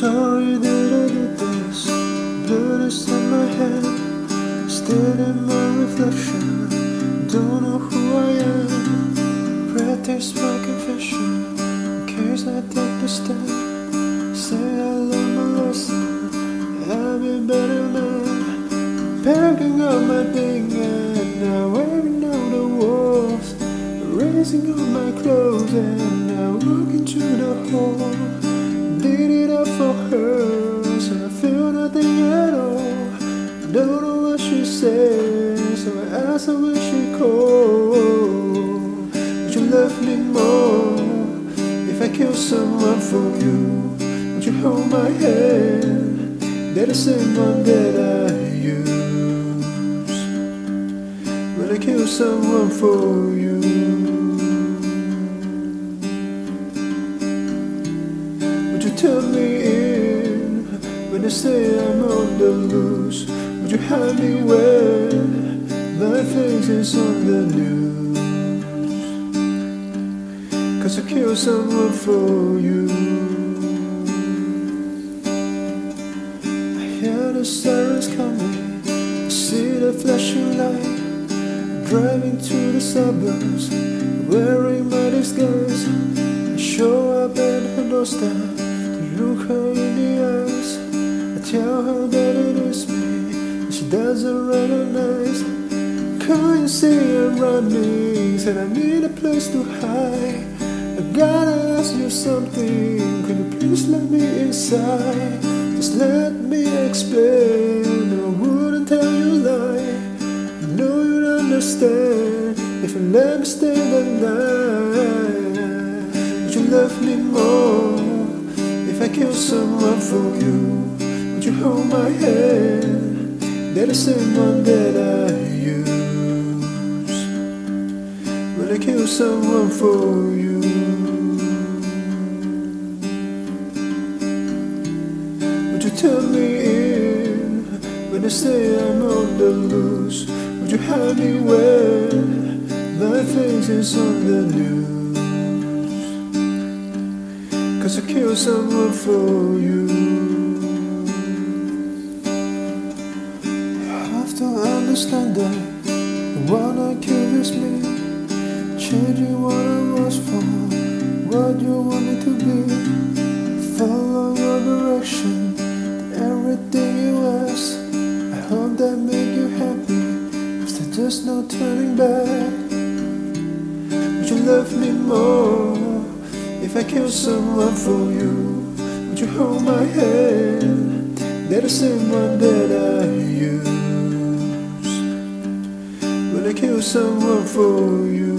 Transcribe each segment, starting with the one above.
sorry that I did this. Blood is in my head, still in my reflection. Don't know who I am. Practice my confession, in case I take the step. Say I learned my lesson, I'll be better man. Packing up my thing and now wearing out the walls. Raising up my clothes and now walking to the kill someone for you? Would you hold my hand? They're the one that I use when I kill someone for you. Would you turn me in when I say I'm on the loose? Would you hide me when my face is on the news? Cause I killed someone for you. I hear the sirens coming, I see the flashing light. Driving to the suburbs, wearing my disguise. I show up at her doorstep look her in the eyes. I tell her that it is me, she doesn't recognize. Can't see I'm running? Said I need a place to hide. Gotta ask you something. Could you please let me inside? Just let me explain. I wouldn't tell you lie. I know you'd understand if I let me stay the night. Would you love me more if I kill someone for you? Would you hold my hand? They're the same one that I use when I kill someone for you. Turn me in when I say I'm on the loose? Would you have me when face is on the news? Cause I killed someone for you. You have to understand that the one I killed is me. Changing what I there's no turning back. Would you love me more if I kill someone for you? Would you hold my hand? They're the same one that I use when I kill someone for you.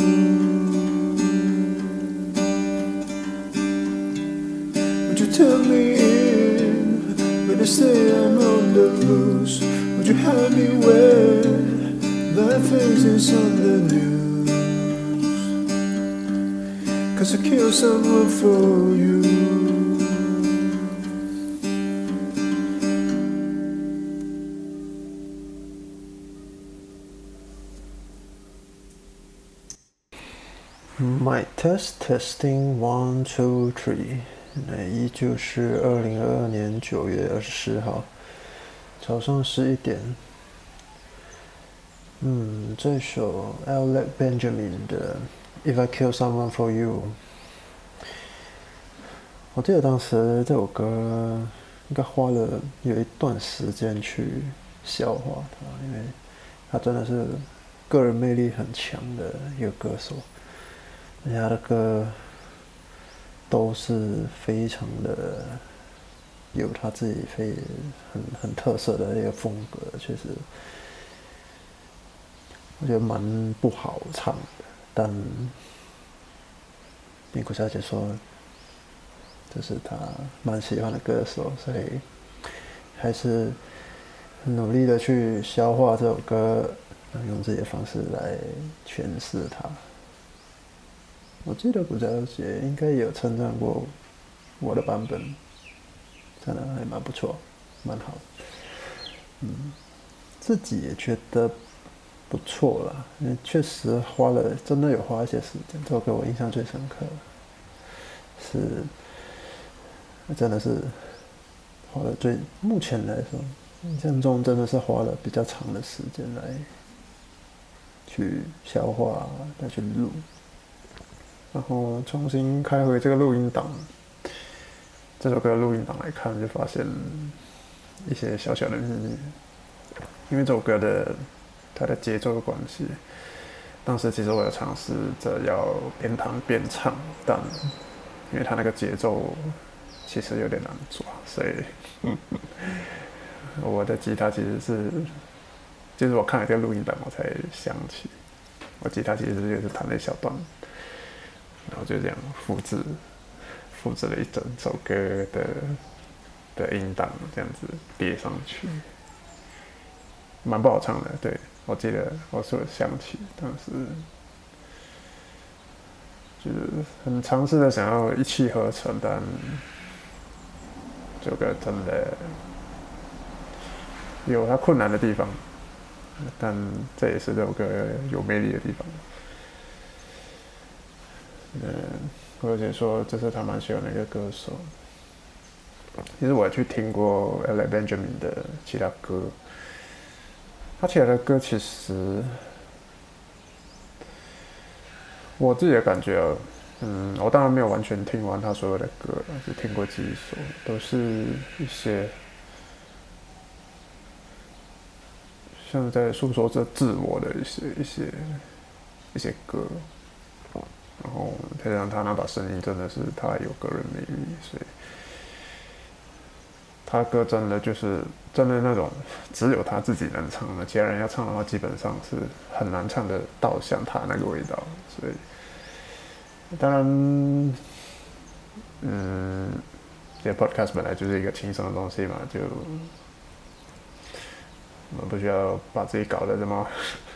Would you turn me in when I say I'm on the loose? Would you hide me when my face is on the news? Cause I killed someone for you. My test testing one two three，那依旧是二零二二年九月二十四号早上十一点。 嗯，这首 Alec Benjamin 的《If I Kill Someone for You》，我记得当时这首歌应该花了有一段时间去消化它，因为他真的是个人魅力很强的一个歌手。人家的歌都是非常的有他自己非很很特色的一个风格，确实我觉得蛮不好唱的。但冰谷小姐说这是她蛮喜欢的歌手，所以还是努力的去消化这首歌，用自己的方式来诠释它。我记得古小姐应该也有称赞过我的版本，真的还蛮不错，蛮好。嗯，自己也觉得不错啦，因为确实花了，真的有花一些时间。这首歌我印象最深刻，是真的是花了最目前来说，印象中真的是花了比较长的时间来去消化、再去录，然后重新开回这个录音档，这首歌录音档来看，就发现一些小小的秘密，因为这首歌的它的节奏的关系。当时其实我有尝试着要边弹边唱，但因为他那个节奏其实有点难抓，所以 我的吉他其实是，就是我看了这个录音档，我才想起，我吉他其实也是弹了一小段，然后就这样复制，复制了一整首歌的的音档，这样子叠上去，蛮不好唱的，对。我记得我说想起当时，就是很尝试的想要一气呵成，但这个真的有它困难的地方，但这也是这首歌有魅力的地方。嗯，而且说这是他蛮喜欢的一个歌手。其实我去听过 Ella Benjamin 的其他歌。他写的歌其实，我自己的感觉，嗯，我当然没有完全听完他所有的歌，只听过几首，都是一些像在诉说着自我的一些一些一些歌，然后再加上他那把声音真的是太有个人魅力，所以。他歌真的就是真的那种只有他自己能唱的，其他人要唱的话，基本上是很难唱的到像他那个味道。所以，当然，嗯，这 podcast 本来就是一个轻松的东西嘛，就我们不需要把自己搞得这么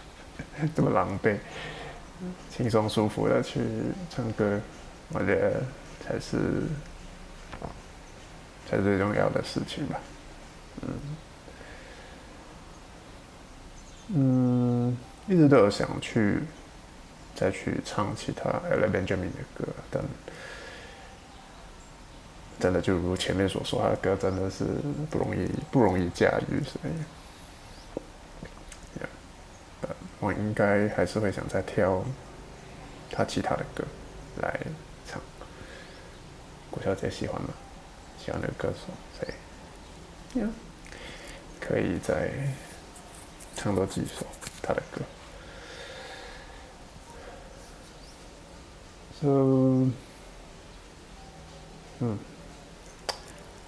这么狼狈，轻松舒服的去唱歌，我觉得才是。才是最重要的事情吧，嗯，嗯，一直都有想去再去唱其他 Ella Benjamin 的歌，但真的就如前面所说，他的歌真的是不容易，不容易驾驭，所以，我应该还是会想再挑他其他的歌来唱，郭小姐喜欢吗？喜欢的歌手，所以，可以再唱多几首他的歌。So，嗯，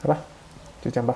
好吧，就这样吧。